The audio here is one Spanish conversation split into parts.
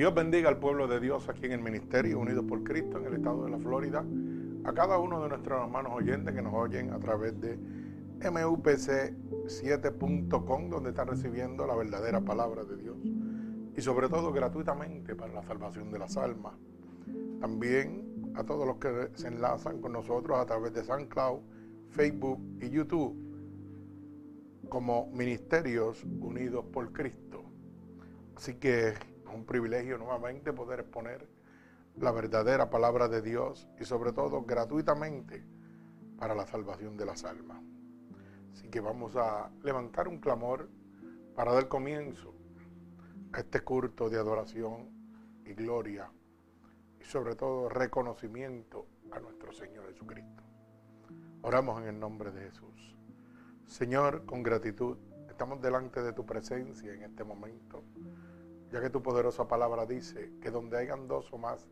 Dios bendiga al pueblo de Dios aquí en el Ministerio Unidos por Cristo en el estado de la Florida. A cada uno de nuestros hermanos oyentes que nos oyen a través de mupc7.com donde están recibiendo la verdadera palabra de Dios. Y sobre todo gratuitamente para la salvación de las almas. También a todos los que se enlazan con nosotros a través de SoundCloud, Facebook y YouTube como Ministerios Unidos por Cristo. Así que es un privilegio nuevamente poder exponer la verdadera palabra de Dios y sobre todo gratuitamente para la salvación de las almas. Así que vamos a levantar un clamor para dar comienzo a este culto de adoración y gloria y sobre todo reconocimiento a nuestro Señor Jesucristo. Oramos en el nombre de Jesús. Señor, con gratitud, estamos delante de tu presencia en este momento ya que tu poderosa palabra dice que donde hayan dos o más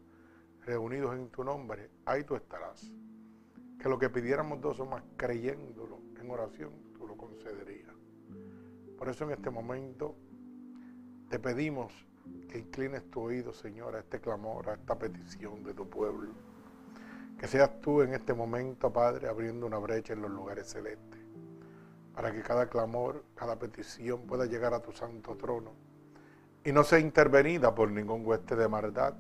reunidos en tu nombre, ahí tú estarás. Que lo que pidiéramos dos o más creyéndolo en oración, tú lo concederías. Por eso en este momento te pedimos que inclines tu oído, Señor, a este clamor, a esta petición de tu pueblo. Que seas tú en este momento, Padre, abriendo una brecha en los lugares celestes, para que cada clamor, cada petición pueda llegar a tu santo trono y no sea intervenida por ningún hueste de maldad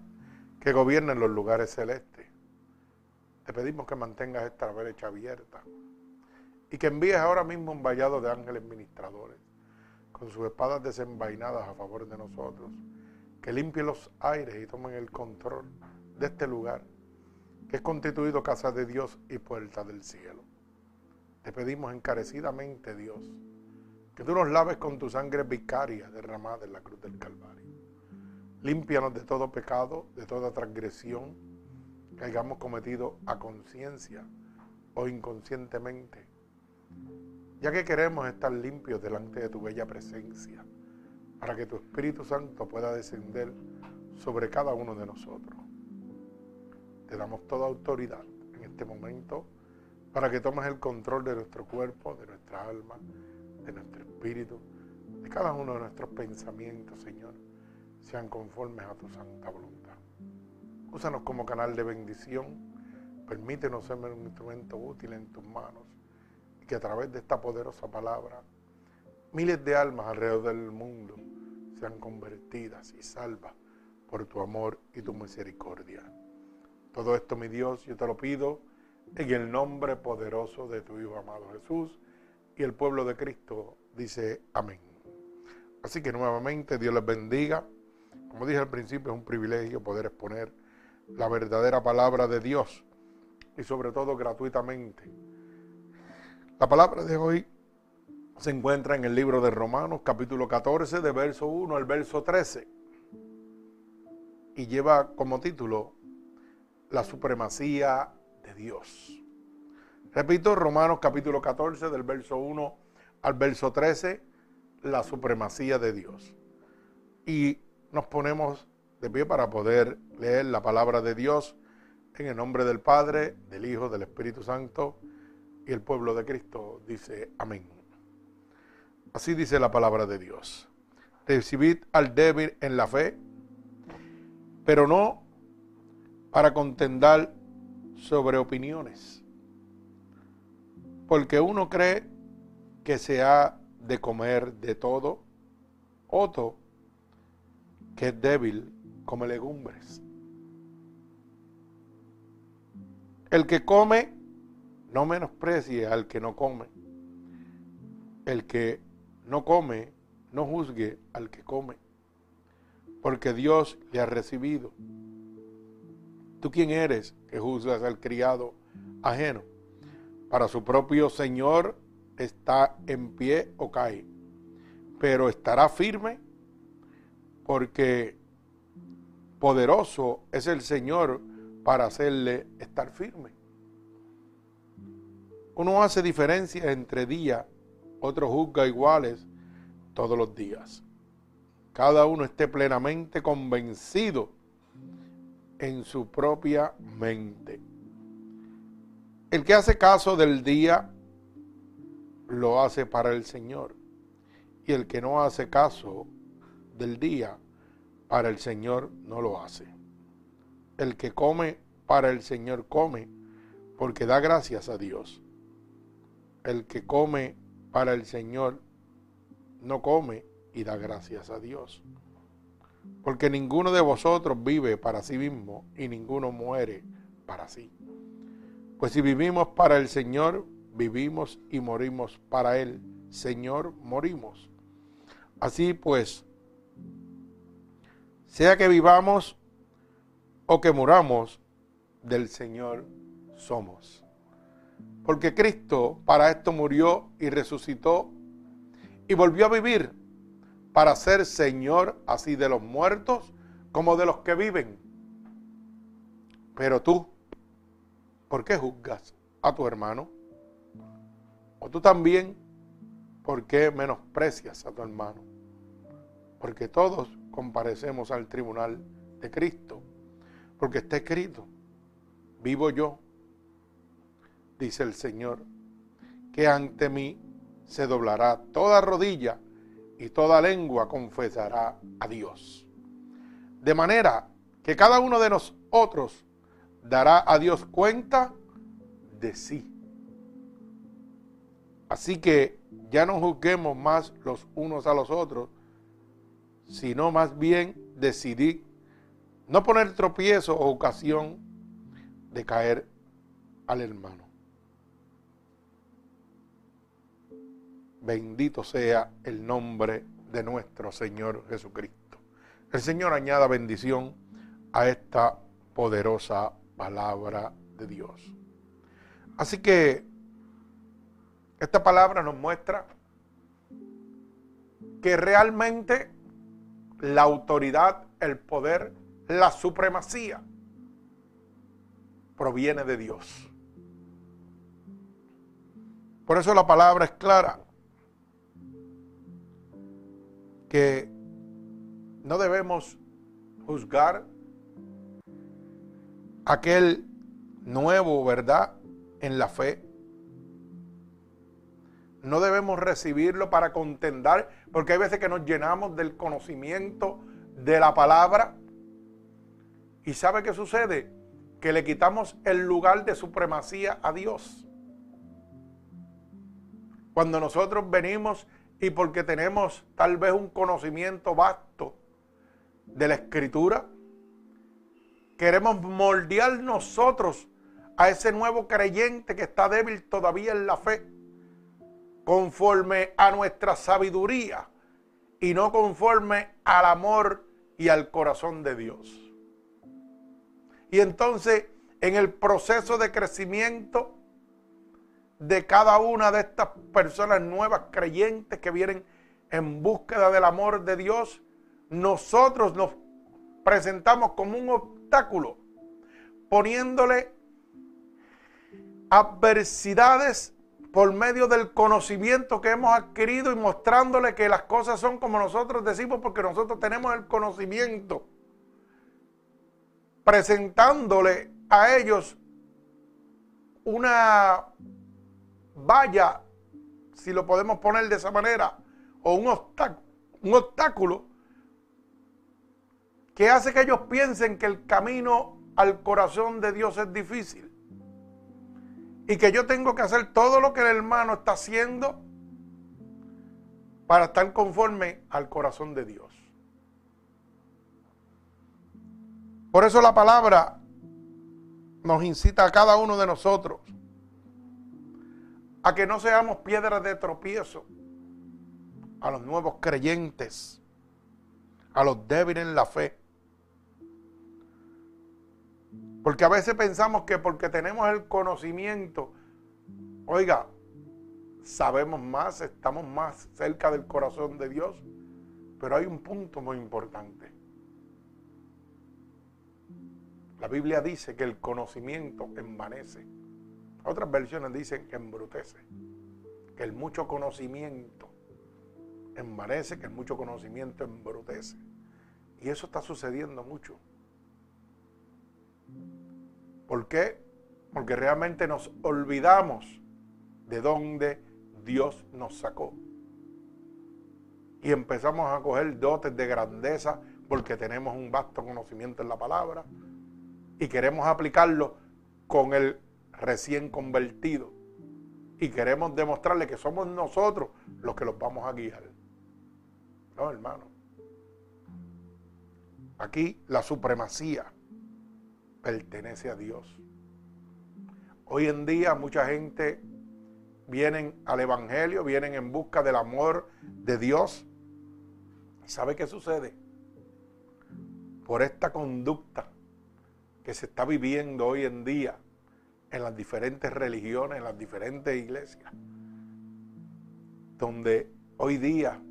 que gobierne los lugares celestes. Te pedimos que mantengas esta brecha abierta y que envíes ahora mismo un vallado de ángeles ministradores con sus espadas desenvainadas a favor de nosotros, que limpie los aires y tomen el control de este lugar, que es constituido casa de Dios y puerta del cielo. Te pedimos encarecidamente, Dios, que tú nos laves con tu sangre vicaria derramada en la cruz del Calvario. Límpianos de todo pecado, de toda transgresión que hayamos cometido a conciencia o inconscientemente, ya que queremos estar limpios delante de tu bella presencia, para que tu Espíritu Santo pueda descender sobre cada uno de nosotros. Te damos toda autoridad en este momento para que tomes el control de nuestro cuerpo, de nuestra alma, de nuestro espíritu, de cada uno de nuestros pensamientos, Señor, sean conformes a tu santa voluntad. Úsanos como canal de bendición, permítenos ser un instrumento útil en tus manos y que a través de esta poderosa palabra miles de almas alrededor del mundo sean convertidas y salvas por tu amor y tu misericordia. Todo esto, mi Dios, yo te lo pido en el nombre poderoso de tu Hijo amado Jesús y el pueblo de Cristo dice amén. Así que nuevamente Dios les bendiga. Como dije al principio, es un privilegio poder exponer la verdadera palabra de Dios y sobre todo gratuitamente. La palabra de hoy se encuentra en el libro de Romanos capítulo 14 de verso 1 al verso 13 y lleva como título La supremacía de Dios. Repito, Romanos capítulo 14 del verso 1 al verso 13, la supremacía de Dios. Y nos ponemos de pie para poder leer la palabra de Dios en el nombre del Padre, del Hijo, del Espíritu Santo y el pueblo de Cristo dice amén. Así dice la palabra de Dios. recibid al débil en la fe, pero no para contendar sobre opiniones. Porque uno cree que se ha de comer de todo, otro que es débil come legumbres. El que come no menosprecie al que no come. El que no come no juzgue al que come, porque Dios le ha recibido. ¿Tú quién eres que juzgas al criado ajeno? Para su propio Señor está en pie o cae, pero estará firme porque poderoso es el Señor para hacerle estar firme. Uno hace diferencia entre día, otro juzga iguales todos los días. Cada uno esté plenamente convencido en su propia mente. El que hace caso del día lo hace para el Señor. Y el que no hace caso del día para el Señor no lo hace. El que come para el Señor come porque da gracias a Dios. El que come para el Señor no come y da gracias a Dios. Porque ninguno de vosotros vive para sí mismo y ninguno muere para sí. Pues si vivimos para el Señor, vivimos y morimos para Él. Señor, morimos. Así pues, sea que vivamos o que muramos, del Señor somos. Porque Cristo para esto murió y resucitó y volvió a vivir para ser Señor así de los muertos como de los que viven. Pero tú, ¿por qué juzgas a tu hermano? O tú también, ¿por qué menosprecias a tu hermano? Porque todos comparecemos al tribunal de Cristo. Porque está escrito, vivo yo, dice el Señor, que ante mí se doblará toda rodilla y toda lengua confesará a Dios. De manera que cada uno de nosotros dará a Dios cuenta de sí. Así que ya no juzguemos más los unos a los otros, sino más bien decidir no poner tropiezo o ocasión de caer al hermano. Bendito sea el nombre de nuestro Señor Jesucristo. El Señor añada bendición a esta poderosa palabra de Dios. Así que esta palabra nos muestra que realmente la autoridad, el poder, la supremacía proviene de Dios. Por eso la palabra es clara que no debemos juzgar aquel nuevo, ¿verdad?, en la fe. No debemos recibirlo para contendar, porque hay veces que nos llenamos del conocimiento de la palabra. ¿Y sabe qué sucede? Que le quitamos el lugar de supremacía a Dios. Cuando nosotros venimos y porque tenemos tal vez un conocimiento vasto de la escritura, queremos moldear nosotros a ese nuevo creyente que está débil todavía en la fe, conforme a nuestra sabiduría y no conforme al amor y al corazón de Dios. Y entonces, en el proceso de crecimiento, de cada una de estas personas nuevas creyentes que vienen en búsqueda del amor de Dios, nosotros nos presentamos como un obstáculo, poniéndole adversidades por medio del conocimiento que hemos adquirido y mostrándole que las cosas son como nosotros decimos porque nosotros tenemos el conocimiento, presentándole a ellos una vaya, si lo podemos poner de esa manera, o un obstáculo, un obstáculo que hace que ellos piensen que el camino al corazón de Dios es difícil. Y que yo tengo que hacer todo lo que el hermano está haciendo para estar conforme al corazón de Dios. Por eso la palabra nos incita a cada uno de nosotros a que no seamos piedras de tropiezo a los nuevos creyentes, a los débiles en la fe. Porque a veces pensamos que porque tenemos el conocimiento, oiga, sabemos más, estamos más cerca del corazón de Dios, pero hay un punto muy importante. La Biblia dice que el conocimiento envanece. Otras versiones dicen que embrutece. Que el mucho conocimiento envanece, que el mucho conocimiento embrutece. Y eso está sucediendo mucho. ¿Por qué? Porque realmente nos olvidamos de dónde Dios nos sacó. Y empezamos a coger dotes de grandeza porque tenemos un vasto conocimiento en la palabra y queremos aplicarlo con el recién convertido. Y queremos demostrarle que somos nosotros los que los vamos a guiar. No, hermano. Aquí la supremacía pertenece a Dios. Hoy en día mucha gente vienen al Evangelio, vienen en busca del amor de Dios. ¿Y sabe qué sucede? Por esta conducta que se está viviendo hoy en día en las diferentes religiones, en las diferentes iglesias, donde hoy día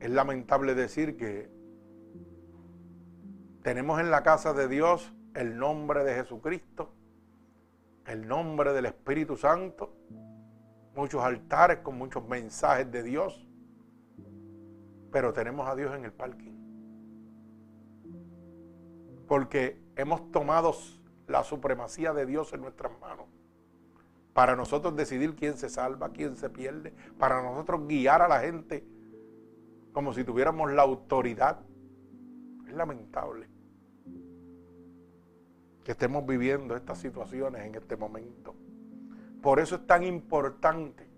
es lamentable decir que tenemos en la casa de Dios el nombre de Jesucristo, el nombre del Espíritu Santo, muchos altares con muchos mensajes de Dios, pero tenemos a Dios en el parking. Porque hemos tomado la supremacía de Dios en nuestras manos. Para nosotros decidir quién se salva, quién se pierde. Para nosotros guiar a la gente como si tuviéramos la autoridad. Es lamentable que estemos viviendo estas situaciones en este momento. Por eso es tan importante.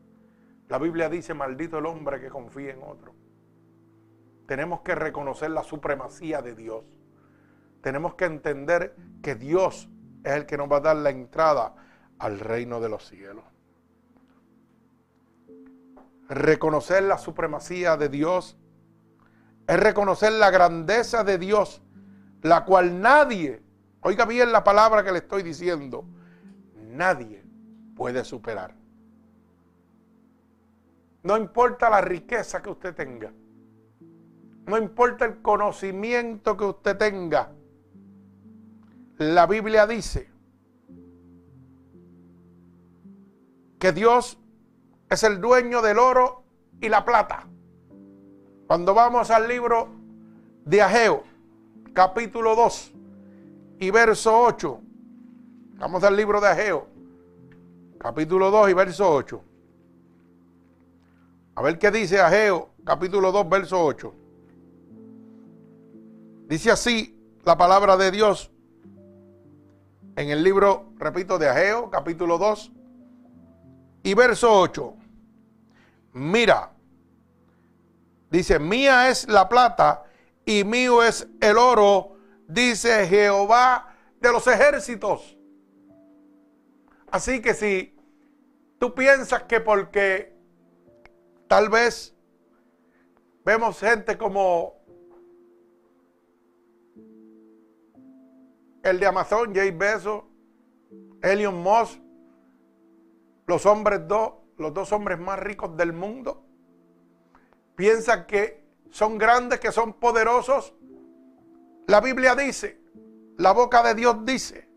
La Biblia dice, maldito el hombre que confía en otro. Tenemos que reconocer la supremacía de Dios. Tenemos que entender que Dios es el que nos va a dar la entrada al reino de los cielos. Reconocer la supremacía de Dios es reconocer la grandeza de Dios, la cual nadie, oiga bien la palabra que le estoy diciendo, nadie puede superar. No importa la riqueza que usted tenga, no importa el conocimiento que usted tenga, la Biblia dice que Dios es el dueño del oro y la plata. Cuando vamos al libro de Ageo, capítulo 2 y verso 8, vamos al libro de Ageo, capítulo 2 y verso 8. A ver qué dice Ageo, capítulo 2, verso 8. Dice así la palabra de Dios en el libro, repito, de Ageo, capítulo 2 y verso 8. Mira, dice, mía es la plata y mío es el oro, dice Jehová de los ejércitos. Así que si tú piensas que porque tal vez vemos gente como el de Amazon, Jay Bezos, Elon Musk, los hombres dos, los dos hombres más ricos del mundo, piensan que son grandes, que son poderosos. La Biblia dice, la boca de Dios dice,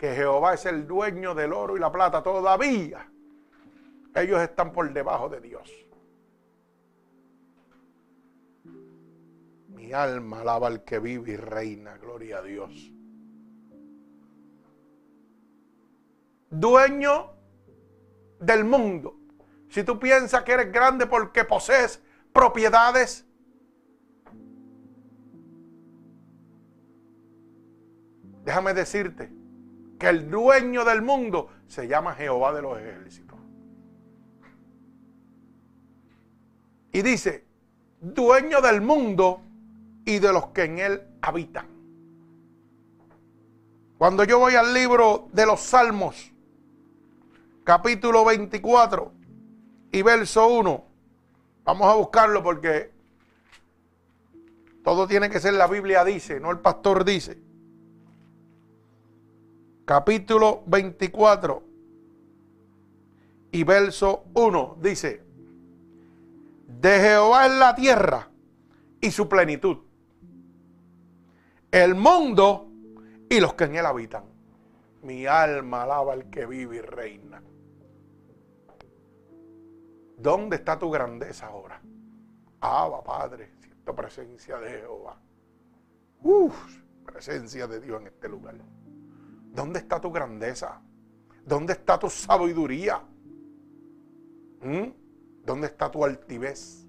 que Jehová es el dueño del oro y la plata. Todavía ellos están por debajo de Dios. Mi alma alaba al que vive y reina, gloria a Dios. Dueño del mundo, Si tú piensas que eres grande porque posees propiedades, déjame decirte que el dueño del mundo se llama Jehová de los ejércitos. Y dice, dueño del mundo y de los que en él habitan. Cuando yo voy al libro de los Salmos, capítulo 24 y verso 1, vamos a buscarlo porque todo tiene que ser la Biblia dice, no el pastor dice. Capítulo 24 y verso 1 dice, de Jehová es la tierra y su plenitud, el mundo y los que en él habitan. Mi alma alaba al que vive y reina. ¿Dónde está tu grandeza ahora? Abba, Padre, siento presencia de Jehová. Uf, presencia de Dios en este lugar. ¿Dónde está tu grandeza? ¿Dónde está tu sabiduría? ¿Mm? ¿Dónde está tu altivez?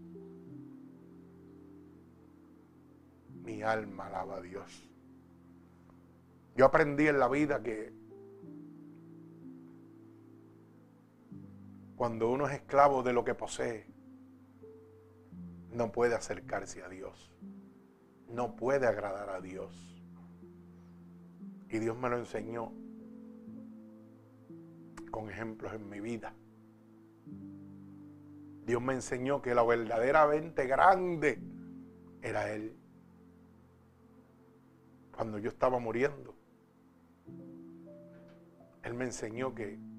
Mi alma alaba a Dios. Yo aprendí en la vida que cuando uno es esclavo de lo que posee, no puede acercarse a Dios. No puede agradar a Dios. Y Dios me lo enseñó con ejemplos en mi vida. Dios me enseñó que la verdaderamente grande era Él. Cuando yo estaba muriendo, Él me enseñó que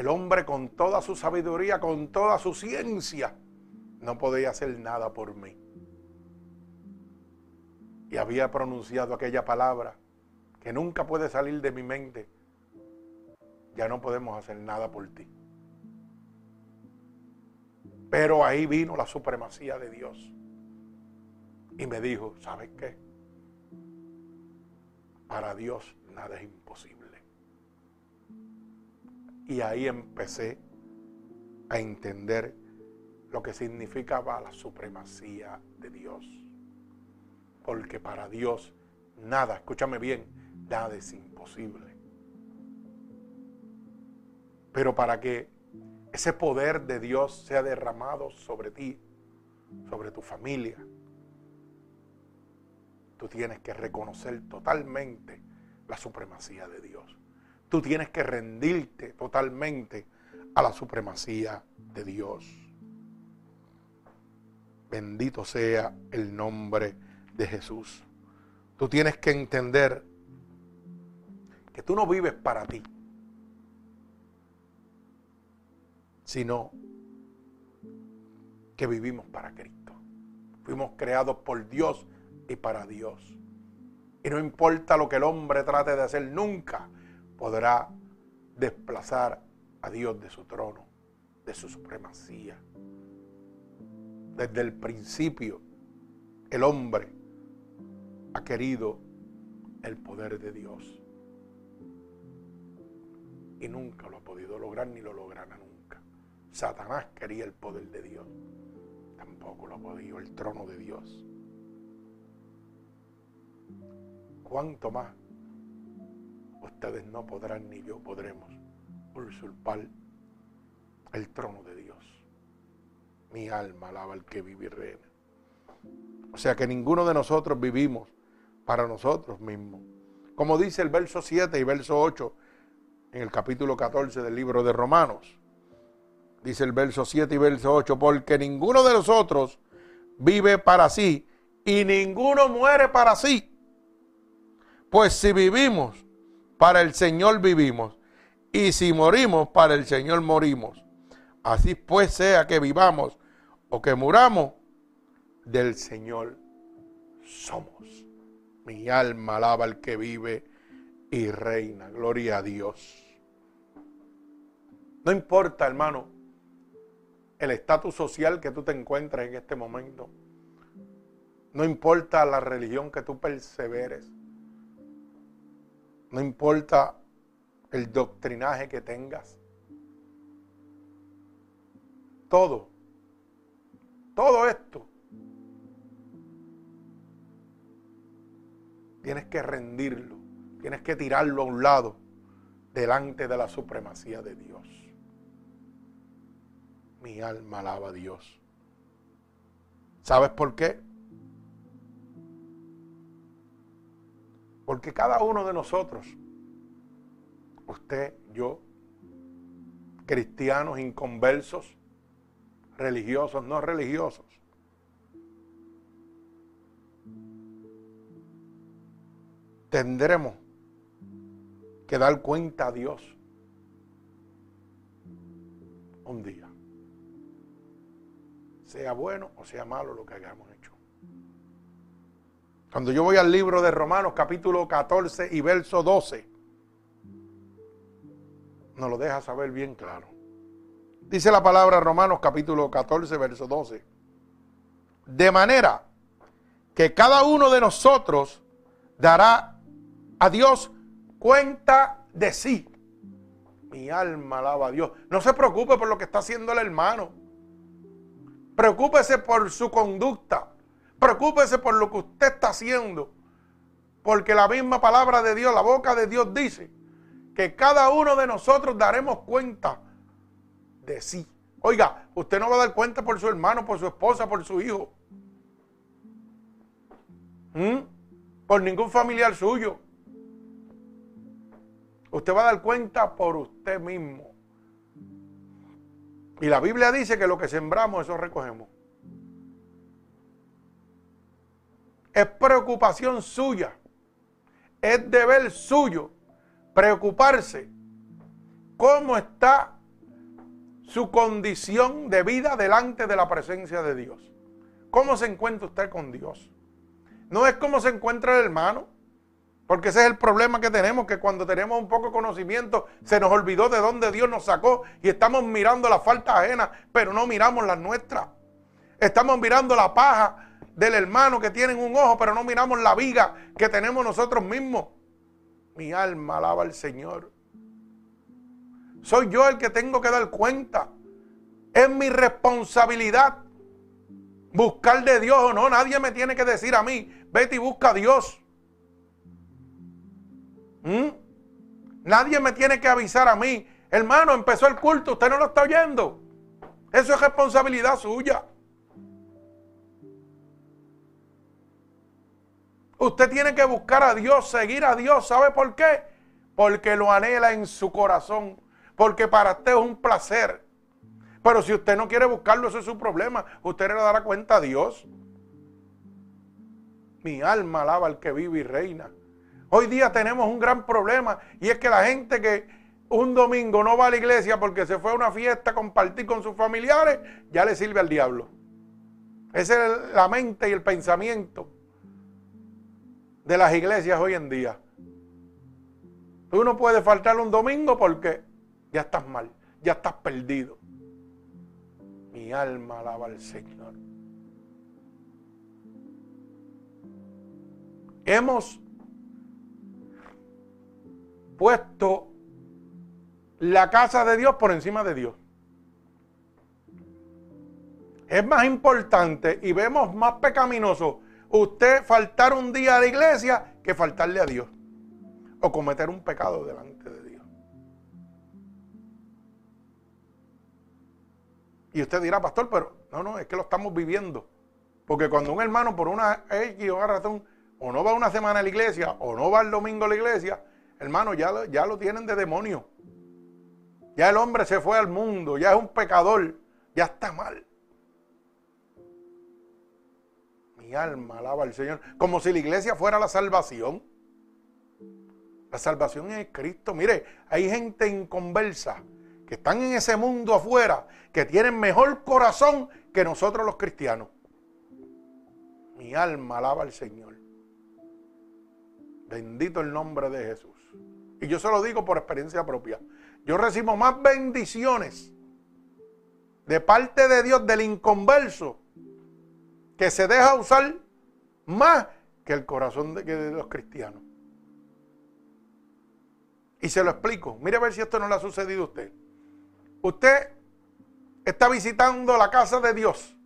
el hombre con toda su sabiduría, con toda su ciencia, no podía hacer nada por mí. Y había pronunciado aquella palabra que nunca puede salir de mi mente. Ya no podemos hacer nada por ti. Pero ahí vino la supremacía de Dios. Y me dijo, ¿sabes qué? Para Dios nada es imposible. Y ahí empecé a entender lo que significaba la supremacía de Dios. Porque para Dios nada, escúchame bien, nada es imposible. Pero para que ese poder de Dios sea derramado sobre ti, sobre tu familia. Tú tienes que reconocer totalmente la supremacía de Dios. Tú tienes que rendirte totalmente a la supremacía de Dios. Bendito sea el nombre de Jesús. Tú tienes que entender que tú no vives para ti. sino que vivimos para Cristo. Fuimos creados por Dios y para Dios. Y no importa lo que el hombre trate de hacer, nunca podrá desplazar a Dios de su trono, de su supremacía. Desde el principio, el hombre ha querido el poder de Dios. Y nunca lo ha podido lograr ni lo logrará nunca. Satanás quería el poder de Dios. Tampoco lo podía el trono de Dios. ¿Cuánto más ustedes no podrán ni yo podremos usurpar el trono de Dios? Mi alma alaba al que vive y reina. O sea que ninguno de nosotros vivimos para nosotros mismos. Como dice el verso 7 y verso 8 en el capítulo 14 del libro de Romanos dice el verso 7 y verso 8, porque ninguno de nosotros vive para sí y ninguno muere para sí. Pues si vivimos, para el Señor vivimos, y si morimos, para el Señor morimos. Así pues sea que vivamos o que muramos, del Señor somos. Mi alma alaba al que vive y reina. Gloria a Dios. No importa, hermano, el estatus social que tú te encuentras en este momento. No importa la religión que tú perseveres. No importa el doctrinaje que tengas. todo, todo esto, tienes que rendirlo, tienes que tirarlo a un lado delante de la supremacía de Dios. Mi alma alaba a Dios. ¿Sabes por qué? Porque cada uno de nosotros, usted, yo, cristianos inconversos, religiosos, no religiosos, tendremos que dar cuenta a Dios un día. Sea bueno o sea malo lo que hayamos hecho. Cuando yo voy al libro de Romanos capítulo 14 y verso 12, nos lo deja saber bien claro. Dice la palabra Romanos capítulo 14, verso 12. De manera que cada uno de nosotros dará a Dios cuenta de sí. Mi alma alaba a Dios. No se preocupe por lo que está haciendo el hermano. Preocúpese por su conducta. Preocúpese por lo que usted está haciendo. Porque la misma palabra de Dios, la boca de Dios dice que cada uno de nosotros daremos cuenta de sí. Oiga, usted no va a dar cuenta por su hermano, por su esposa, por su hijo. ¿Mm? Por ningún familiar suyo. Usted va a dar cuenta por usted mismo. Y la Biblia dice que lo que sembramos, eso recogemos. Es preocupación suya. Es deber suyo preocuparse cómo está su condición de vida delante de la presencia de Dios. ¿Cómo se encuentra usted con Dios? No es cómo se encuentra el hermano, porque ese es el problema que tenemos, que cuando tenemos un poco de conocimiento se nos olvidó de dónde Dios nos sacó y estamos mirando la falta ajena, pero no miramos las nuestras. Estamos mirando la paja del hermano que tiene un ojo, pero no miramos la viga que tenemos nosotros mismos. Mi alma alaba al Señor. Soy yo el que tengo que dar cuenta. Es mi responsabilidad buscar de Dios o no. Nadie me tiene que decir a mí, vete y busca a Dios. ¿Mm? Nadie me tiene que avisar a mí. Hermano, empezó el culto, usted no lo está oyendo. Eso es responsabilidad suya. Usted tiene que buscar a Dios, seguir a Dios. ¿Sabe por qué? Porque lo anhela en su corazón. Porque para usted es un placer. Pero si usted no quiere buscarlo, eso es su problema. Usted le dará cuenta a Dios. Mi alma alaba al que vive y reina. Hoy día tenemos un gran problema y es que la gente que un domingo no va a la iglesia porque se fue a una fiesta a compartir con sus familiares, ya le sirve al diablo. Esa es la mente y el pensamiento de las iglesias hoy en día. Tú no puedes faltar un domingo porque ya estás mal, ya estás perdido. Mi alma alaba al Señor. Hemos puesto la casa de Dios por encima de Dios. Es más importante y vemos más pecaminoso usted faltar un día a la iglesia que faltarle a Dios o cometer un pecado delante de Dios. Y usted dirá, pastor, pero no, no, es que lo estamos viviendo. Porque cuando un hermano por una X o razón o no va una semana a la iglesia o no va el domingo a la iglesia, hermano, ya, ya lo tienen de demonio. Ya el hombre se fue al mundo, ya es un pecador, ya está mal. Alma alaba al Señor, como si la iglesia fuera la salvación. La salvación es Cristo. Mire, hay gente inconversa que están en ese mundo afuera, que tienen mejor corazón que nosotros los cristianos. Mi alma alaba al Señor. Bendito el nombre de Jesús. Y yo se lo digo por experiencia propia. Yo recibo más bendiciones de parte de Dios del inconverso que se deja usar más que el corazón de, los cristianos. Y se lo explico. Mire a ver si esto no le ha sucedido a usted. Usted está visitando la casa de Dios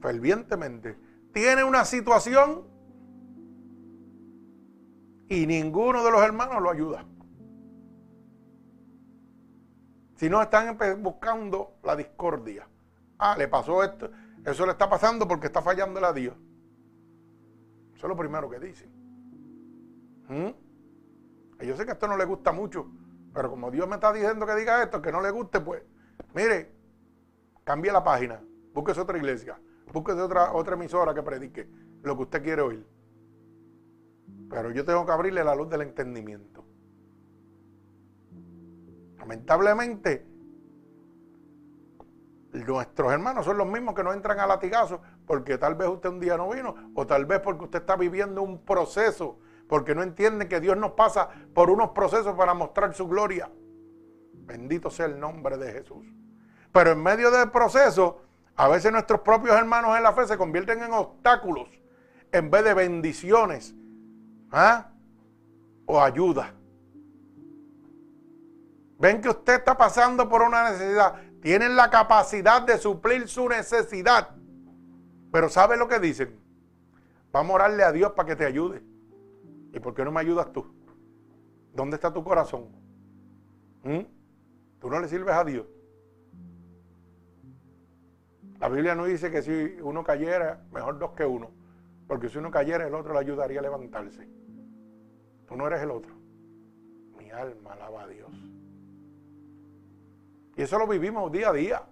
fervientemente, tiene una situación y ninguno de los hermanos lo ayuda. Si no están buscando la discordia. Ah, le pasó esto. Eso le está pasando porque está fallando a Dios. Eso es lo primero que dicen. ¿Mm? Yo sé que esto no le gusta mucho, pero como Dios me está diciendo que diga esto, que no le guste, pues, mire, cambie la página, búsquese otra iglesia, búsquese otra, otra emisora que predique lo que usted quiere oír. Pero yo tengo que abrirle la luz del entendimiento. Lamentablemente, nuestros hermanos son los mismos que no entran a latigazos porque tal vez usted un día no vino o tal vez porque usted está viviendo un proceso, porque no entiende que Dios nos pasa por unos procesos para mostrar su gloria. Bendito sea el nombre de Jesús. Pero en medio del proceso, a veces nuestros propios hermanos en la fe se convierten en obstáculos en vez de bendiciones ¿ah? o ayuda. Ven que usted está pasando por una necesidad. Tienen la capacidad de suplir su necesidad. Pero ¿sabe lo que dicen? Vamos a orarle a Dios para que te ayude. ¿Y por qué no me ayudas tú? ¿Dónde está tu corazón? ¿Mm? ¿Tú no le sirves a Dios? La Biblia no dice que si uno cayera, mejor dos que uno. Porque si uno cayera, el otro le ayudaría a levantarse. Tú no eres el otro. Mi alma alaba a Dios. Y eso lo vivimos día a día.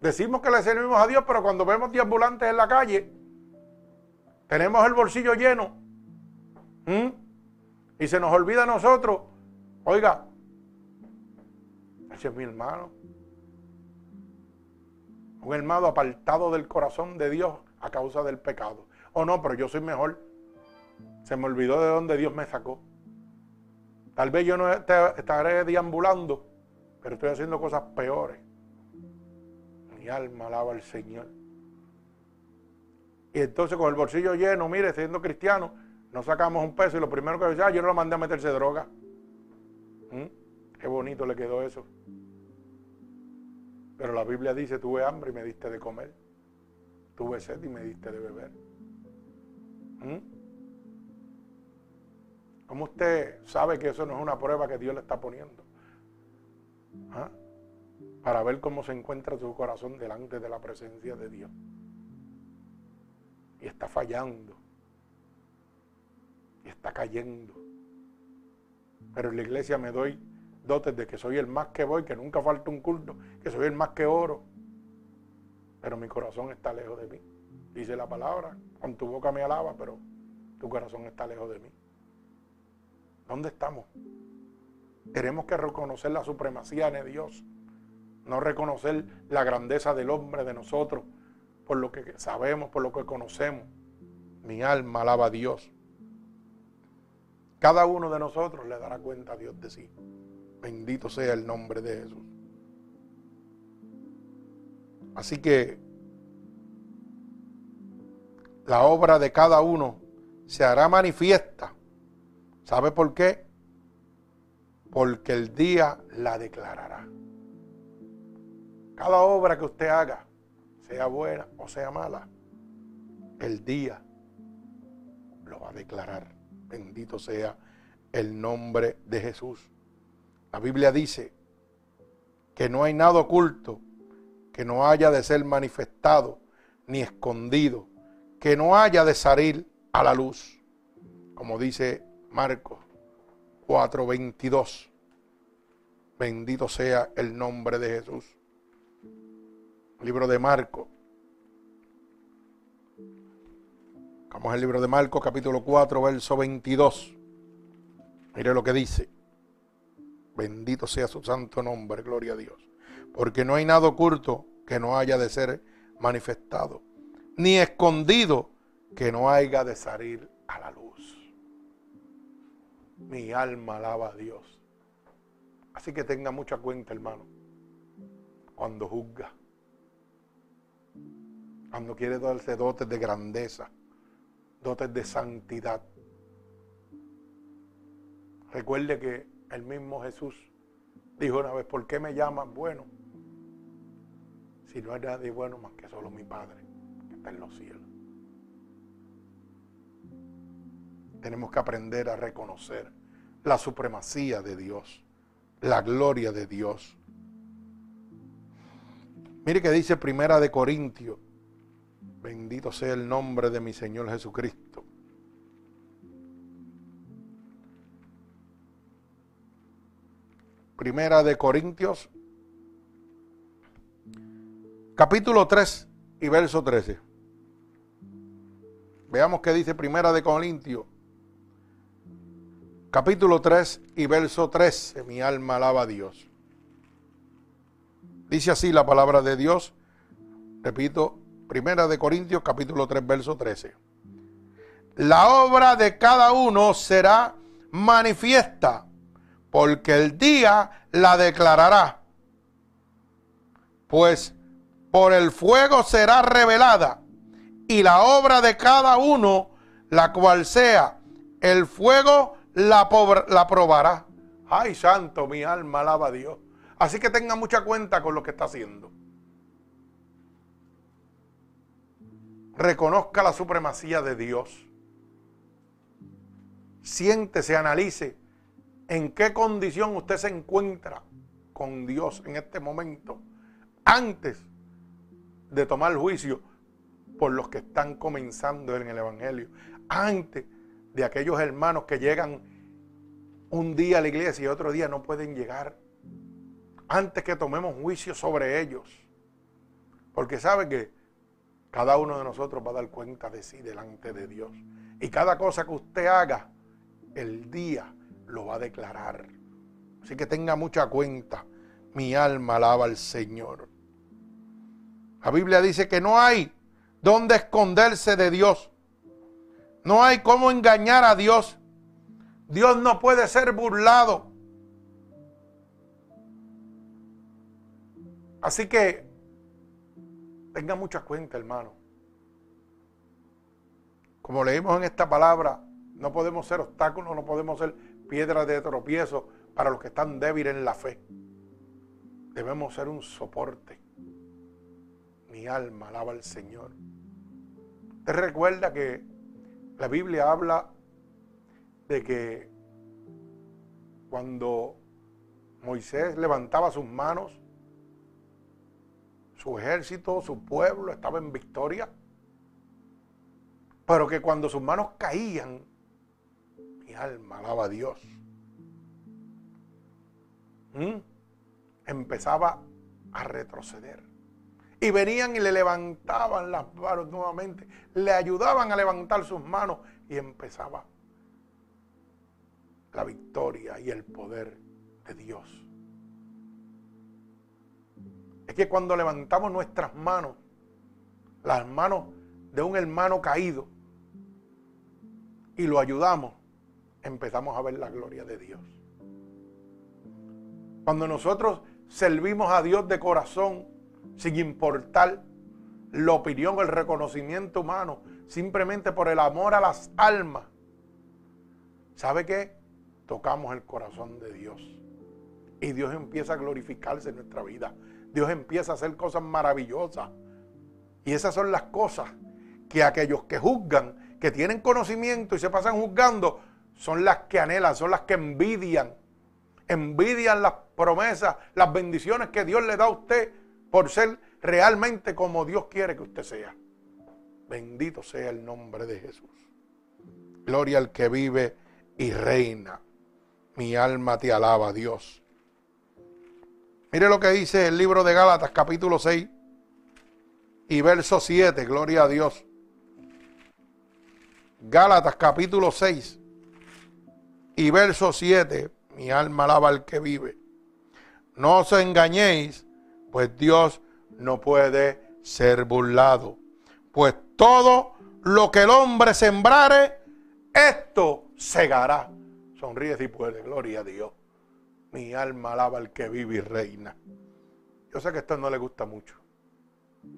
Decimos que le servimos a Dios, pero cuando vemos ambulantes en la calle, tenemos el bolsillo lleno. Y se nos olvida a nosotros. Oiga, ese es mi hermano. Un hermano apartado del corazón de Dios a causa del pecado. O no, pero yo soy mejor. Se me olvidó de dónde Dios me sacó. Tal vez yo no estaré deambulando, pero estoy haciendo cosas peores. Mi alma alaba al Señor. Y entonces con el bolsillo lleno, mire, siendo cristiano, no sacamos un peso y lo primero que decía, ah, yo no lo mandé a meterse droga. ¿Mm? Qué bonito le quedó eso. Pero la Biblia dice, tuve hambre y me diste de comer. Tuve sed y me diste de beber. ¿Mm? ¿Cómo usted sabe que eso no es una prueba que Dios le está poniendo? ¿Ah? Para ver cómo se encuentra su corazón delante de la presencia de Dios. Y está fallando. Y está cayendo. Pero en la iglesia me doy dotes de que soy el más que voy, que nunca falta un culto, que soy el más que oro. Pero mi corazón está lejos de mí. Dice la palabra, con tu boca me alaba, pero tu corazón está lejos de mí. ¿Dónde estamos? Tenemos que reconocer la supremacía de Dios, no reconocer la grandeza del hombre de nosotros, por lo que sabemos, por lo que conocemos. Mi alma alaba a Dios. Cada uno de nosotros le dará cuenta a Dios de sí. Bendito sea el nombre de Jesús. Así que la obra de cada uno se hará manifiesta. ¿Sabe por qué? Porque el día la declarará. Cada obra que usted haga, sea buena o sea mala, el día lo va a declarar. Bendito sea el nombre de Jesús. La Biblia dice que no hay nada oculto que no haya de ser manifestado ni escondido, que no haya de salir a la luz, como dice Marcos 4:22. Bendito sea el nombre de Jesús. Libro de Marcos. Vamos al libro de Marcos capítulo 4, verso 22. Mire lo que dice. Bendito sea su santo nombre, gloria a Dios. Porque no hay nada oculto que no haya de ser manifestado, ni escondido que no haya de salir a la luz. Mi alma alaba a Dios. Así que tenga mucha cuenta, hermano, cuando juzga, cuando quiere darse dotes de grandeza, dotes de santidad. Recuerde que El mismo Jesús dijo una vez, ¿por qué me llaman bueno? Si no hay nadie bueno más que solo mi Padre, que está en los cielos. Tenemos que aprender a reconocer la supremacía de Dios, la gloria de Dios. Mire que dice Primera de Corintios, bendito sea el nombre de mi Señor Jesucristo. Primera de Corintios, capítulo 3 y verso 13. Veamos qué dice Primera de Corintios, capítulo 3 y verso 13. Mi alma alaba a Dios. Dice así la palabra de Dios. Repito, Primera de Corintios, capítulo 3, verso 13. La obra de cada uno será manifiesta porque el día la declarará. Pues por el fuego será revelada, y la obra de cada uno, la cual sea, el fuego la, la probará. Ay, santo, mi alma alaba a Dios. Así que tenga mucha cuenta con lo que está haciendo. Reconozca la supremacía de Dios. Siéntese, analice en qué condición usted se encuentra con Dios en este momento, antes de tomar juicio por los que están comenzando en el Evangelio, antes de aquellos hermanos que llegan un día a la iglesia y otro día no pueden llegar, antes que tomemos juicio sobre ellos, porque sabe que cada uno de nosotros va a dar cuenta de sí delante de Dios. Y cada cosa que usted haga, el día lo va a declarar. Así que tenga mucha cuenta. Mi alma alaba al Señor. La Biblia dice que no hay dónde esconderse de Dios. No hay cómo engañar a Dios. Dios no puede ser burlado. Así que tenga mucha cuenta, hermano. Como leímos en esta palabra, no podemos ser obstáculos, no podemos ser piedra de tropiezo para los que están débiles en la fe. Debemos ser un soporte. Mi alma alaba al Señor. Te recuerda que la Biblia habla de que cuando Moisés levantaba sus manos, su ejército, su pueblo estaba en victoria, pero que cuando sus manos caían, alma alaba a Dios. ¿Mm? Empezaba a retroceder. Y venían y le levantaban las manos nuevamente, le ayudaban a levantar sus manos y empezaba la victoria y el poder de Dios. Es que cuando levantamos nuestras manos, las manos de un hermano caído, y lo ayudamos, empezamos a ver la gloria de Dios. Cuando nosotros servimos a Dios de corazón, sin importar la opinión el reconocimiento humano, simplemente por el amor a las almas, ¿sabe qué? Tocamos el corazón de Dios. Y Dios empieza a glorificarse en nuestra vida. Dios empieza a hacer cosas maravillosas. Y esas son las cosas que aquellos que juzgan, que tienen conocimiento y se pasan juzgando, son las que anhelan, son las que envidian. Envidian las promesas, las bendiciones que Dios le da a usted por ser realmente como Dios quiere que usted sea. Bendito sea el nombre de Jesús. Gloria al que vive y reina. Mi alma te alaba, Dios. Mire lo que dice el libro de Gálatas, capítulo 6 y verso 7. Gloria a Dios. Gálatas, capítulo 6 y verso 7, mi alma alaba al que vive. No os engañéis, pues Dios no puede ser burlado. Pues todo lo que el hombre sembrare, esto segará. Sonríe si puede, gloria a Dios. Mi alma alaba al que vive y reina. Yo sé que esto no le gusta mucho,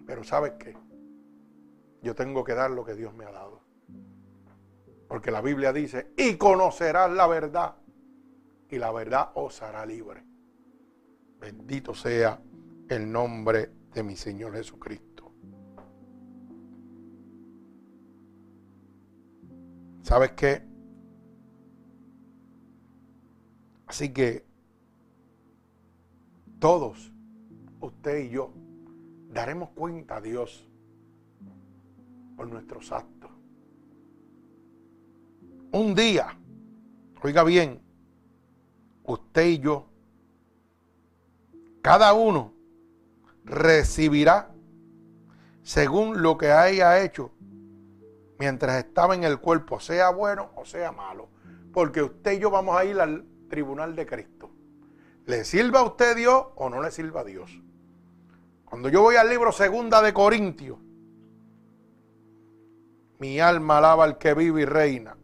pero ¿sabes qué? Yo tengo que dar lo que Dios me ha dado. Porque la Biblia dice, y conocerás la verdad, y la verdad os hará libre. Bendito sea el nombre de mi Señor Jesucristo. ¿Sabes qué? Así que todos, usted y yo, daremos cuenta a Dios por nuestros actos. Un día, oiga bien, usted y yo, cada uno recibirá según lo que haya hecho mientras estaba en el cuerpo, sea bueno o sea malo. Porque usted y yo vamos a ir al tribunal de Cristo. ¿Le sirva a usted Dios o no le sirva a Dios? Cuando yo voy al libro segunda de Corintios, mi alma alaba al que vive y reina.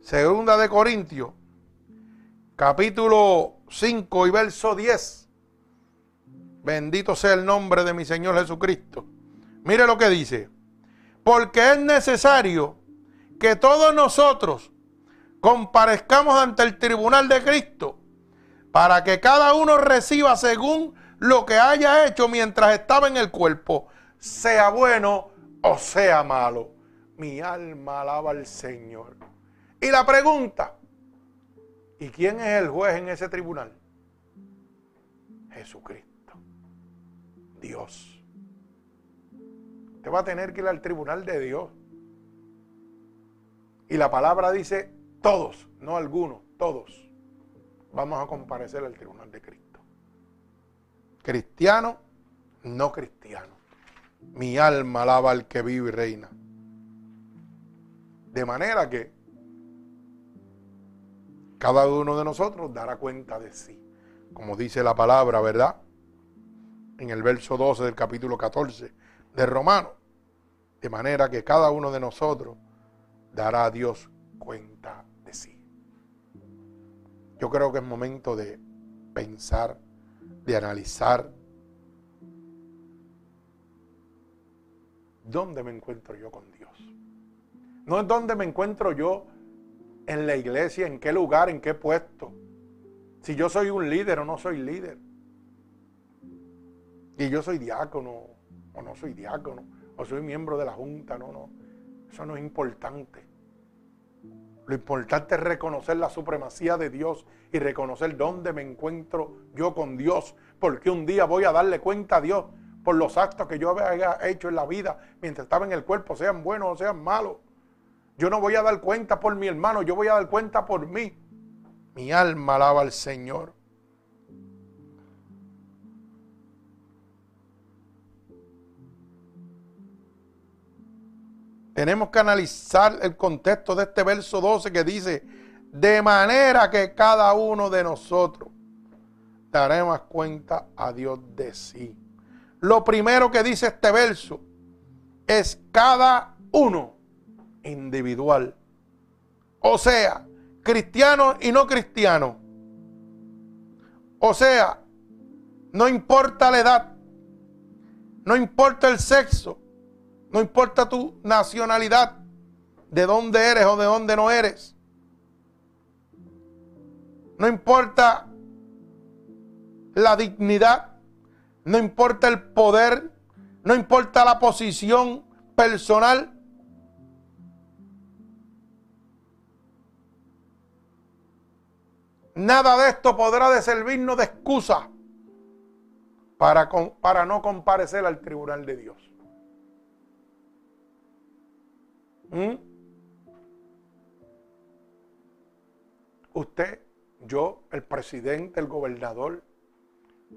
Segunda de Corintios, capítulo 5 y verso 10. Bendito sea el nombre de mi Señor Jesucristo. Mire lo que dice. Porque es necesario que todos nosotros comparezcamos ante el tribunal de Cristo para que cada uno reciba según lo que haya hecho mientras estaba en el cuerpo, sea bueno o sea malo. Mi alma alaba al Señor. Y la pregunta, ¿y quién es el juez en ese tribunal? Jesucristo, Dios. Usted va a tener que ir al tribunal de Dios. Y la palabra dice todos, no algunos, todos. Vamos a comparecer al tribunal de Cristo. Cristiano, no cristiano. Mi alma alaba al que vive y reina. De manera que cada uno de nosotros dará cuenta de sí. Como dice la palabra, ¿verdad? En el verso 12 del capítulo 14 de Romano. De manera que cada uno de nosotros dará a Dios cuenta de sí. Yo creo que es momento de pensar, de analizar dónde me encuentro yo con Dios. No es dónde me encuentro yo en la iglesia, en qué lugar, en qué puesto. Si yo soy un líder o no soy líder. Y yo soy diácono o no soy diácono. O soy miembro de la junta. No, no. Eso no es importante. Lo importante es reconocer la supremacía de Dios y reconocer dónde me encuentro yo con Dios. Porque un día voy a darle cuenta a Dios por los actos que yo había hecho en la vida mientras estaba en el cuerpo, sean buenos o sean malos. Yo no voy a dar cuenta por mi hermano, yo voy a dar cuenta por mí. Mi alma alaba al Señor. Tenemos que analizar el contexto de este verso 12 que dice, de manera que cada uno de nosotros daremos cuenta a Dios de sí. Lo primero que dice este verso es cada uno individual. O sea, cristiano y no cristiano. O sea, no importa la edad, no importa el sexo, no importa tu nacionalidad, de dónde eres o de dónde no eres. No importa la dignidad, no importa el poder, no importa la posición personal, Nada de esto podrá servirnos de excusa para no comparecer al tribunal de Dios. ¿Mm? Usted, yo, el presidente, el gobernador,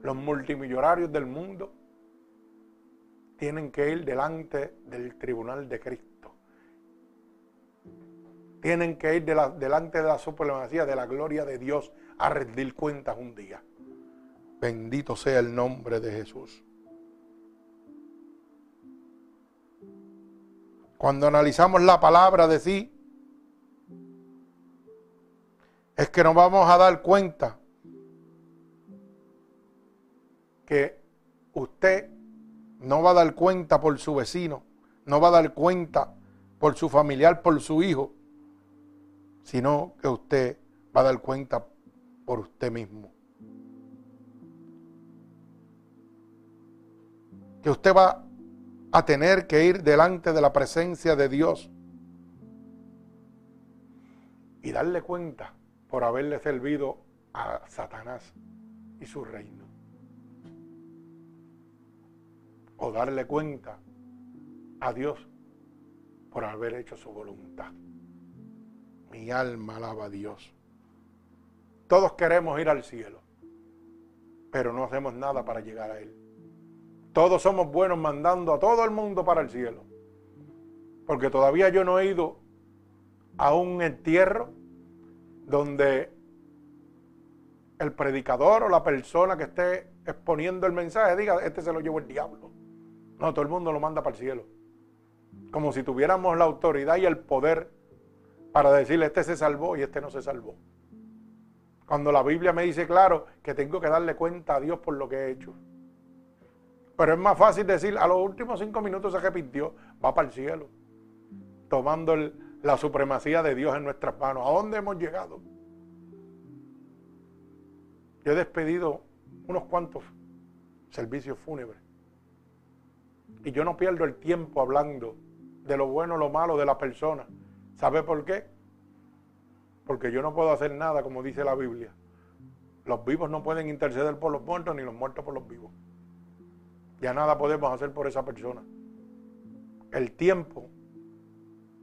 los multimillonarios del mundo, tienen que ir delante del tribunal de Cristo tienen que ir delante de la supremacía de la gloria de Dios a rendir cuentas un día. Bendito sea el nombre de Jesús. Cuando analizamos la palabra de sí, es que nos vamos a dar cuenta que usted no va a dar cuenta por su vecino, no va a dar cuenta por su familiar, por su hijo, sino que usted va a dar cuenta por usted mismo. Que usted va a tener que ir delante de la presencia de Dios y darle cuenta por haberle servido a Satanás y su reino. O darle cuenta a Dios por haber hecho su voluntad. Mi alma alaba a Dios. Todos queremos ir al cielo, pero no hacemos nada para llegar a Él. Todos somos buenos mandando a todo el mundo para el cielo. Porque todavía yo no he ido a un entierro donde el predicador o la persona que esté exponiendo el mensaje diga, este se lo llevó el diablo. No, todo el mundo lo manda para el cielo. Como si tuviéramos la autoridad y el poder para decirle, este se salvó y este no se salvó. Cuando la Biblia me dice claro que tengo que darle cuenta a Dios por lo que he hecho. Pero es más fácil decir, a los últimos cinco minutos se arrepintió, va para el cielo, tomando la supremacía de Dios en nuestras manos. ¿A dónde hemos llegado? Yo he despedido unos cuantos servicios fúnebres. Y yo no pierdo el tiempo hablando de lo bueno, lo malo de la persona. ¿Sabe por qué? Porque yo no puedo hacer nada como dice la Biblia. Los vivos no pueden interceder por los muertos ni los muertos por los vivos. Ya nada podemos hacer por esa persona. El tiempo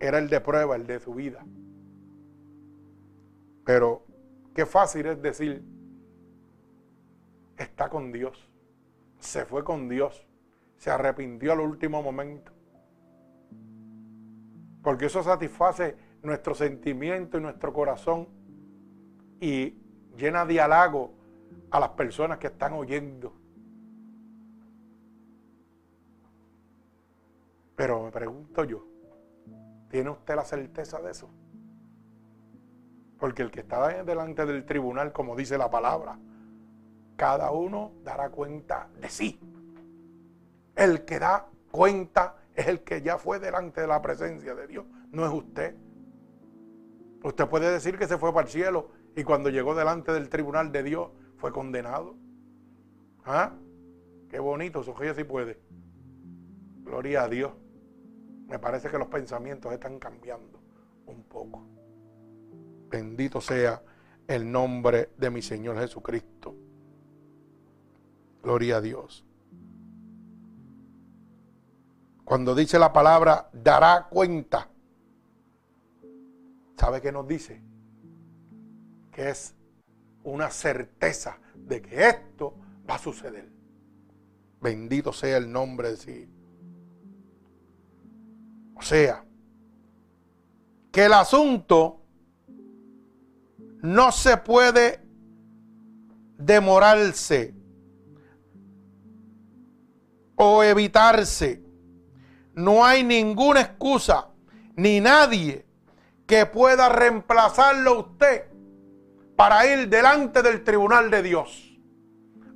era el de prueba, el de su vida. Pero qué fácil es decir, está con Dios, se fue con Dios, se arrepintió al último momento. Porque eso satisface nuestro sentimiento y nuestro corazón y llena de halago a las personas que están oyendo. Pero me pregunto yo, ¿tiene usted la certeza de eso? Porque el que está delante del tribunal, como dice la palabra, cada uno dará cuenta de sí. El que da cuenta es el que ya fue delante de la presencia de Dios, no es usted. Usted puede decir que se fue para el cielo y cuando llegó delante del tribunal de Dios fue condenado. ¿Ah? Qué bonito, Sofía si puede. Gloria a Dios me parece que los pensamientos están cambiando un poco. Bendito sea el nombre de mi Señor Jesucristo. Gloria a Dios. Cuando dice la palabra, dará cuenta. ¿Sabe qué nos dice? Que es una certeza de que esto va a suceder. Bendito sea el nombre de sí. O sea, que el asunto no se puede demorarse o evitarse. No hay ninguna excusa ni nadie que pueda reemplazarlo a usted para ir delante del tribunal de Dios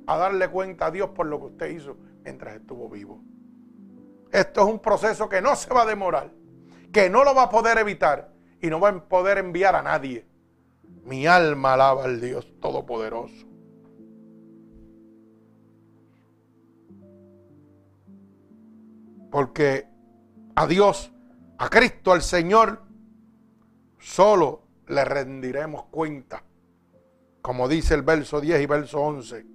a darle cuenta a Dios por lo que usted hizo mientras estuvo vivo. Esto es un proceso que no se va a demorar, que no lo va a poder evitar y no va a poder enviar a nadie. Mi alma alaba al Dios Todopoderoso. Porque a Dios, a Cristo, al Señor, solo le rendiremos cuenta. Como dice el verso 10 y verso 11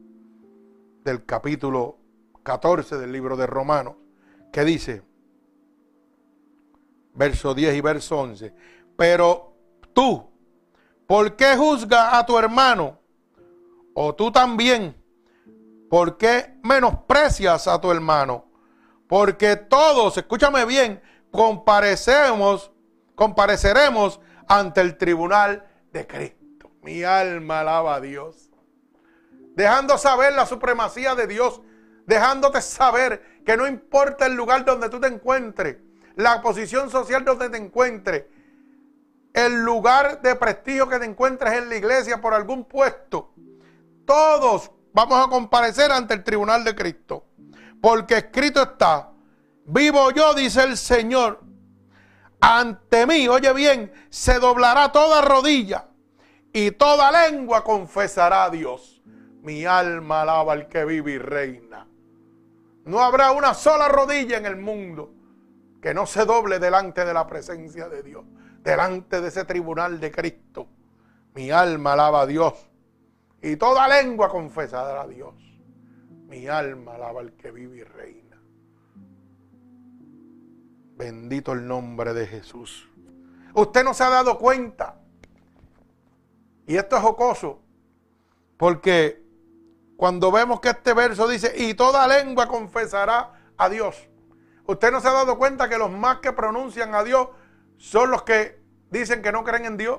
del capítulo 14 del libro de Romanos. ¿Qué dice? Verso 10 y verso 11. Pero tú, ¿por qué juzgas a tu hermano? O tú también, ¿por qué menosprecias a tu hermano? Porque todos, escúchame bien, comparecemos, compareceremos ante el tribunal de Cristo. Mi alma alaba a Dios. Dejando saber la supremacía de Dios, dejándote saber que no importa el lugar donde tú te encuentres, la posición social donde te encuentres, el lugar de prestigio que te encuentres en la iglesia por algún puesto, todos vamos a comparecer ante el tribunal de Cristo. Porque escrito está, vivo yo, dice el Señor, ante mí, oye bien, se doblará toda rodilla y toda lengua confesará a Dios. Mi alma alaba al que vive y reina. No habrá una sola rodilla en el mundo que no se doble delante de la presencia de Dios, delante de ese tribunal de Cristo. Mi alma alaba a Dios y toda lengua confesará a Dios. Mi alma alaba al que vive y reina. Bendito el nombre de Jesús. Usted no se ha dado cuenta. Y esto es jocoso. Porque cuando vemos que este verso dice, y toda lengua confesará a Dios. Usted no se ha dado cuenta que los más que pronuncian a Dios son los que dicen que no creen en Dios.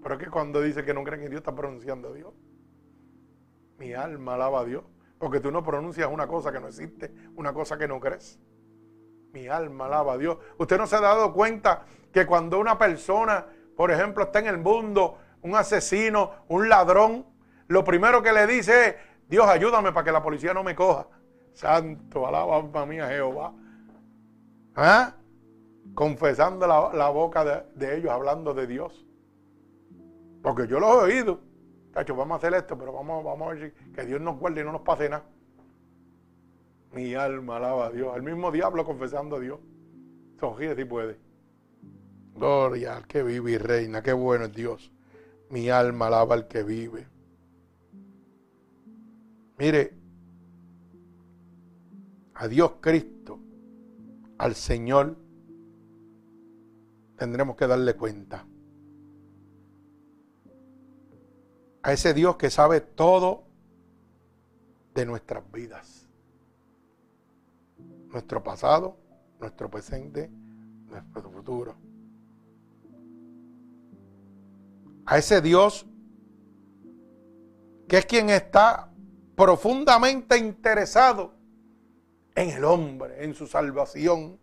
Pero es que cuando dice que no creen en Dios está pronunciando a Dios. Mi alma alaba a Dios. Porque tú no pronuncias una cosa que no existe, una cosa que no crees. Mi alma alaba a Dios. Usted no se ha dado cuenta que cuando una persona, por ejemplo, está en el mundo, un asesino, un ladrón, lo primero que le dice es, Dios ayúdame para que la policía no me coja. Santo, alaba para mí a Jehová. ¿Ah? Confesando la, boca de, de, ellos, hablando de Dios. Porque yo lo he oído. Tacho, vamos a hacer esto, pero vamos, vamos a ver que Dios nos guarde y no nos pase nada. Mi alma alaba a Dios. El mismo diablo confesando a Dios. Sonríe si puede. Gloria al que vive y reina. Qué bueno es Dios. Mi alma alaba al que vive. Mire, a Dios Cristo, al Señor, tendremos que darle cuenta. A ese Dios que sabe todo de nuestras vidas nuestro pasado, nuestro presente, nuestro futuro. A ese Dios que es quien está profundamente interesado en el hombre, en su salvación.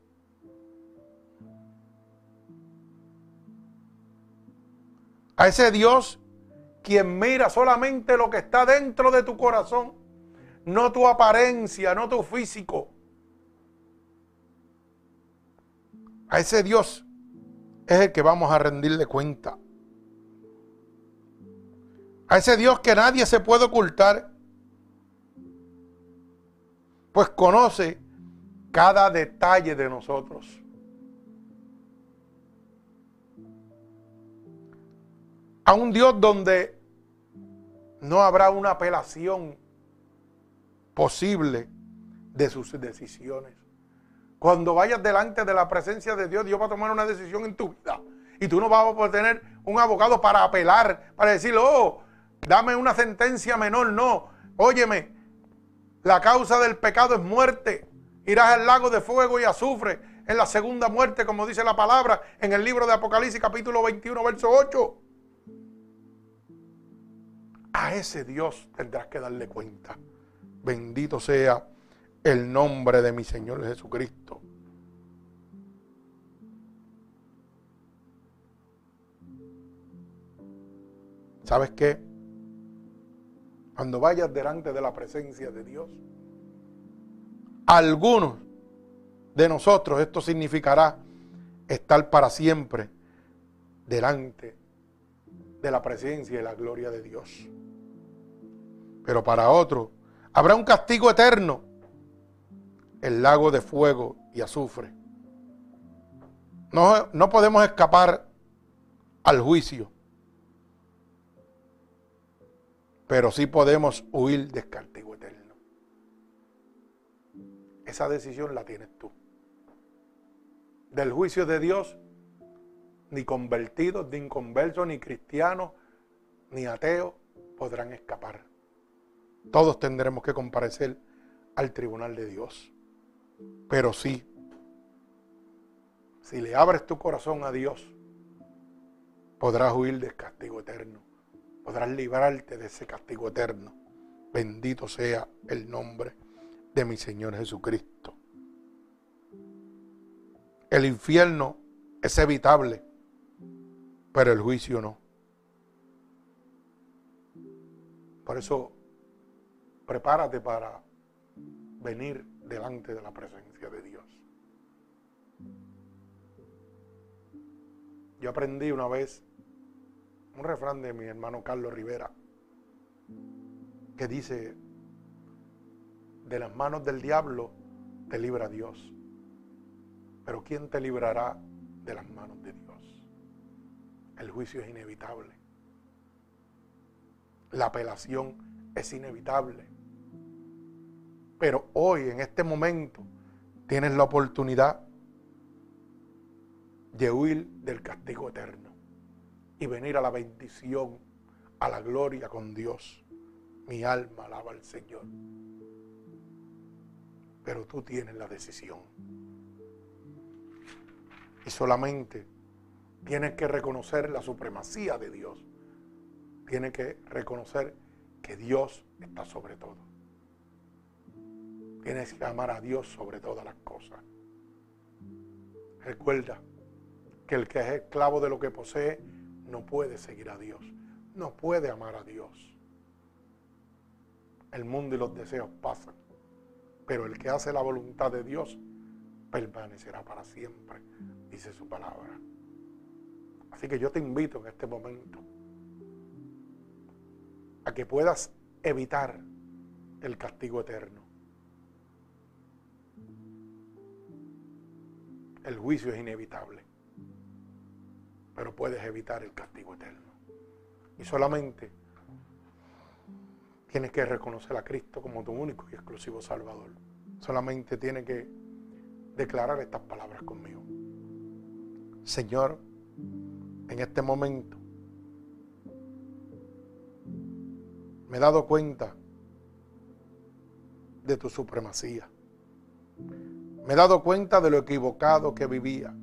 A ese Dios quien mira solamente lo que está dentro de tu corazón, no tu apariencia, no tu físico. A ese Dios es el que vamos a rendirle cuenta. A ese Dios que nadie se puede ocultar, pues conoce cada detalle de nosotros. A un Dios donde no habrá una apelación posible de sus decisiones. Cuando vayas delante de la presencia de Dios, Dios va a tomar una decisión en tu vida. Y tú no vas a poder tener un abogado para apelar, para decir, oh, dame una sentencia menor. No, óyeme, la causa del pecado es muerte. Irás al lago de fuego y azufre en la segunda muerte, como dice la palabra en el libro de Apocalipsis capítulo 21, verso 8. A ese Dios tendrás que darle cuenta. Bendito sea el nombre de mi Señor Jesucristo. ¿Sabes qué? Cuando vayas delante de la presencia de Dios, algunos de nosotros esto significará estar para siempre delante de la presencia y la gloria de Dios. Pero para otros habrá un castigo eterno el lago de fuego y azufre. No, no podemos escapar al juicio, pero sí podemos huir del castigo eterno. Esa decisión la tienes tú. Del juicio de Dios, ni convertidos, ni inconversos, ni cristianos, ni ateos podrán escapar. Todos tendremos que comparecer al tribunal de Dios. Pero sí, si le abres tu corazón a Dios, podrás huir del castigo eterno. Podrás librarte de ese castigo eterno. Bendito sea el nombre de mi Señor Jesucristo. El infierno es evitable, pero el juicio no. Por eso, prepárate para venir delante de la presencia de Dios. Yo aprendí una vez un refrán de mi hermano Carlos Rivera que dice, de las manos del diablo te libra Dios, pero ¿quién te librará de las manos de Dios? El juicio es inevitable. La apelación es inevitable. Pero hoy, en este momento, tienes la oportunidad de huir del castigo eterno y venir a la bendición, a la gloria con Dios. Mi alma alaba al Señor. Pero tú tienes la decisión. Y solamente tienes que reconocer la supremacía de Dios. Tienes que reconocer que Dios está sobre todo. Tienes que amar a Dios sobre todas las cosas. Recuerda que el que es esclavo de lo que posee no puede seguir a Dios, no puede amar a Dios. El mundo y los deseos pasan, pero el que hace la voluntad de Dios permanecerá para siempre, dice su palabra. Así que yo te invito en este momento a que puedas evitar el castigo eterno. El juicio es inevitable, pero puedes evitar el castigo eterno. Y solamente tienes que reconocer a Cristo como tu único y exclusivo Salvador. Solamente tienes que declarar estas palabras conmigo. Señor, en este momento me he dado cuenta de tu supremacía. Me he dado cuenta de lo equivocado que vivía,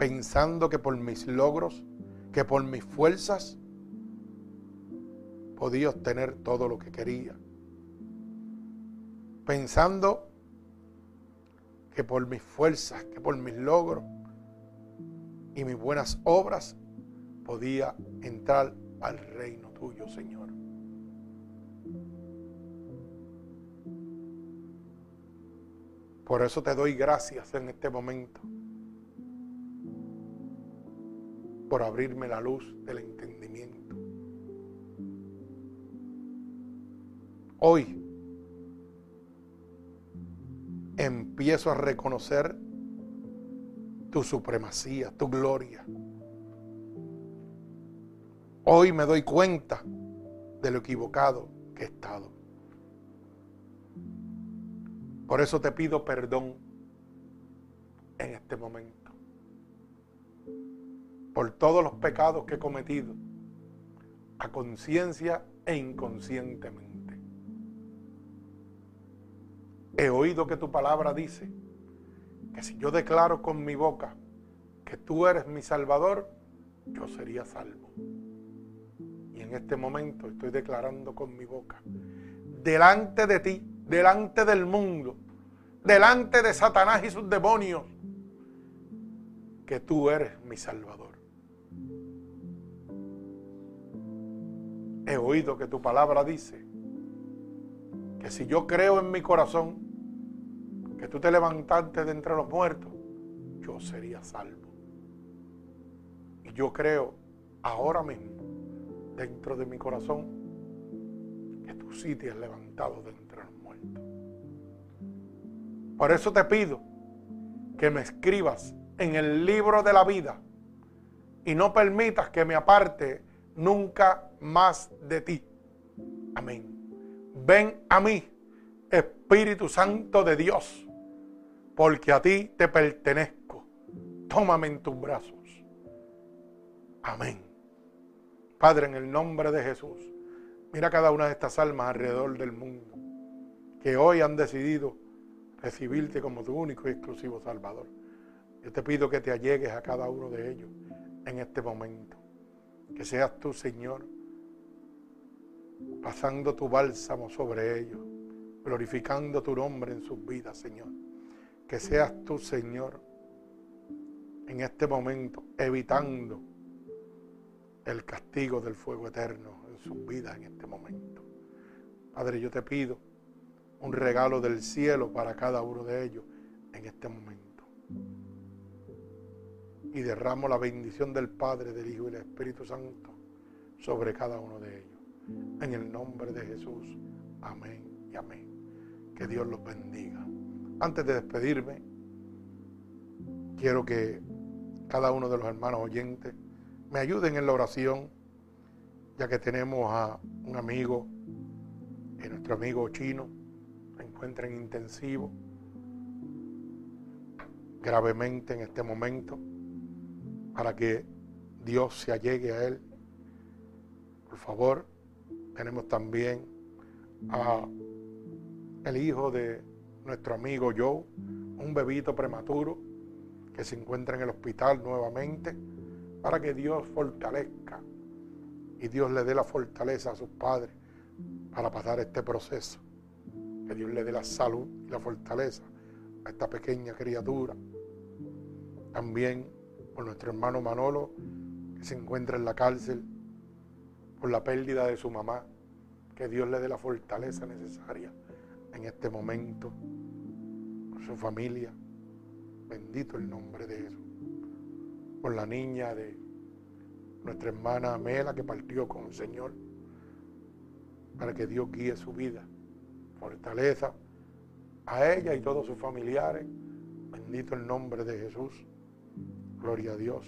pensando que por mis logros, que por mis fuerzas, podía obtener todo lo que quería. Pensando que por mis fuerzas, que por mis logros y mis buenas obras, podía entrar al reino tuyo, Señor. Por eso te doy gracias en este momento. Por abrirme la luz del entendimiento. Hoy empiezo a reconocer tu supremacía, tu gloria. Hoy me doy cuenta de lo equivocado que he estado. Por eso te pido perdón en este momento. Por todos los pecados que he cometido, a conciencia e inconscientemente. He oído que tu palabra dice que si yo declaro con mi boca que tú eres mi Salvador, yo sería salvo. Y en este momento estoy declarando con mi boca, delante de ti, delante del mundo, delante de Satanás y sus demonios, que tú eres mi Salvador. He oído que tu palabra dice que si yo creo en mi corazón que tú te levantaste de entre los muertos, yo sería salvo. Y yo creo ahora mismo, dentro de mi corazón, que tú sí te has levantado de entre los muertos. Por eso te pido que me escribas en el libro de la vida y no permitas que me aparte nunca más de ti. Amén. Ven a mí, Espíritu Santo de Dios, porque a ti te pertenezco. Tómame en tus brazos. Amén. Padre, en el nombre de Jesús, mira cada una de estas almas alrededor del mundo que hoy han decidido recibirte como tu único y exclusivo Salvador. Yo te pido que te allegues a cada uno de ellos en este momento. Que seas tú, Señor, pasando tu bálsamo sobre ellos, glorificando tu nombre en sus vidas, Señor. Que seas tú, Señor, en este momento, evitando el castigo del fuego eterno en sus vidas en este momento. Padre, yo te pido un regalo del cielo para cada uno de ellos en este momento. Y derramo la bendición del Padre, del Hijo y del Espíritu Santo sobre cada uno de ellos. En el nombre de Jesús. Amén y amén. Que Dios los bendiga. Antes de despedirme, quiero que cada uno de los hermanos oyentes me ayuden en la oración, ya que tenemos a un amigo, nuestro amigo chino, se encuentra en intensivo gravemente en este momento para que Dios se allegue a él. Por favor, tenemos también a el hijo de nuestro amigo Joe, un bebito prematuro que se encuentra en el hospital nuevamente, para que Dios fortalezca y Dios le dé la fortaleza a sus padres para pasar este proceso. Que Dios le dé la salud y la fortaleza a esta pequeña criatura. También por nuestro hermano Manolo, que se encuentra en la cárcel por la pérdida de su mamá. Que Dios le dé la fortaleza necesaria en este momento, por su familia. Bendito el nombre de Jesús. Por la niña de nuestra hermana Mela que partió con el Señor, para que Dios guíe su vida. Fortaleza a ella y todos sus familiares. Bendito el nombre de Jesús. Gloria a Dios.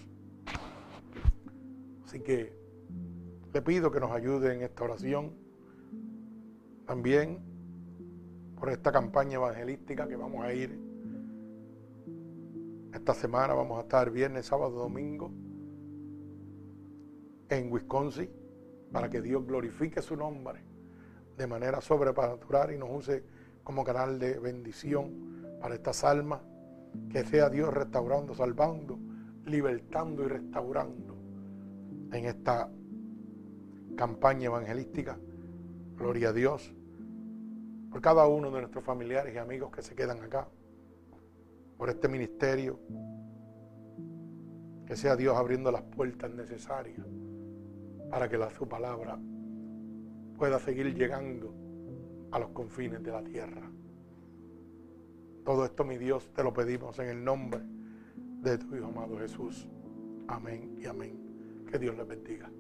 Así que le pido que nos ayude en esta oración. También por esta campaña evangelística que vamos a ir. Esta semana vamos a estar viernes, sábado, domingo en Wisconsin para que Dios glorifique su nombre de manera sobrenatural y nos use como canal de bendición para estas almas. Que sea Dios restaurando, salvando libertando y restaurando en esta campaña evangelística. Gloria a Dios por cada uno de nuestros familiares y amigos que se quedan acá, por este ministerio. Que sea Dios abriendo las puertas necesarias para que la, su palabra pueda seguir llegando a los confines de la tierra. Todo esto, mi Dios, te lo pedimos en el nombre de tu Hijo amado Jesús. Amén y amén. Que Dios les bendiga.